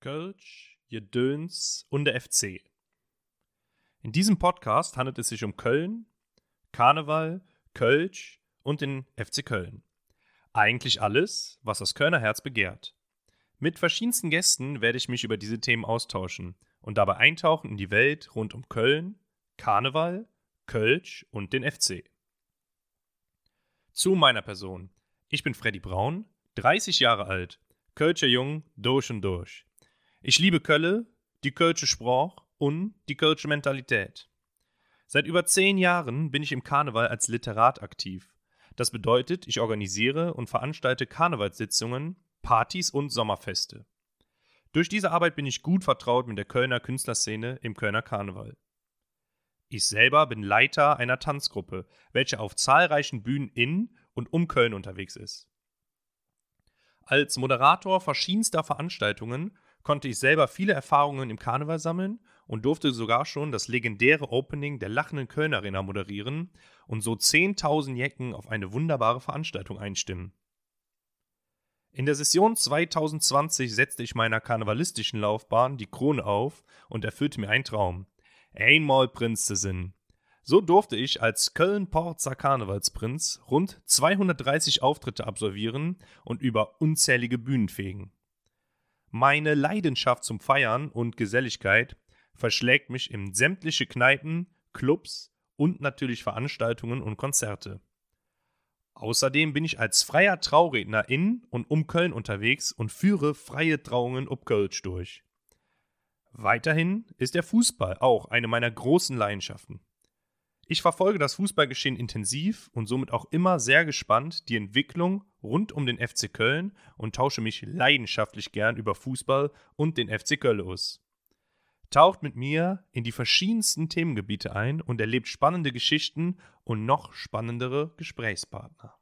Kölsch, Jedöns und der FC. In diesem Podcast handelt es sich um Köln, Karneval, Kölsch und den FC Köln. Eigentlich alles, was das Kölner Herz begehrt. Mit verschiedensten Gästen werde ich mich über diese Themen austauschen und dabei eintauchen in die Welt rund um Köln, Karneval, Kölsch und den FC. Zu meiner Person. Ich bin Freddy Braun, 30 Jahre alt, Kölscher Jung, durch und durch. Ich liebe Kölle, die Kölsche Sprach und die Kölsche Mentalität. Seit über zehn Jahren bin ich im Karneval als Literat aktiv. Das bedeutet, ich organisiere und veranstalte Karnevalssitzungen, Partys und Sommerfeste. Durch diese Arbeit bin ich gut vertraut mit der Kölner Künstlerszene im Kölner Karneval. Ich selber bin Leiter einer Tanzgruppe, welche auf zahlreichen Bühnen in und um Köln unterwegs ist. Als Moderator verschiedenster Veranstaltungen konnte ich selber viele Erfahrungen im Karneval sammeln und durfte sogar schon das legendäre Opening der Lachenden Köln Arena moderieren und so 10.000 Jecken auf eine wunderbare Veranstaltung einstimmen. In der Session 2020 setzte ich meiner karnevalistischen Laufbahn die Krone auf und erfüllte mir einen Traum. Einmal Prinz zu sein. So durfte ich als Köln-Porzer Karnevalsprinz rund 230 Auftritte absolvieren und über unzählige Bühnen fegen. Meine Leidenschaft zum Feiern und Geselligkeit verschlägt mich in sämtliche Kneipen, Clubs und natürlich Veranstaltungen und Konzerte. Außerdem bin ich als freier Trauredner in und um Köln unterwegs und führe freie Trauungen ob Kölsch durch. Weiterhin ist der Fußball auch eine meiner großen Leidenschaften. Ich verfolge das Fußballgeschehen intensiv und somit auch immer sehr gespannt die Entwicklung rund um den FC Köln und tausche mich leidenschaftlich gern über Fußball und den FC Köln aus. Taucht mit mir in die verschiedensten Themengebiete ein und erlebt spannende Geschichten und noch spannendere Gesprächspartner.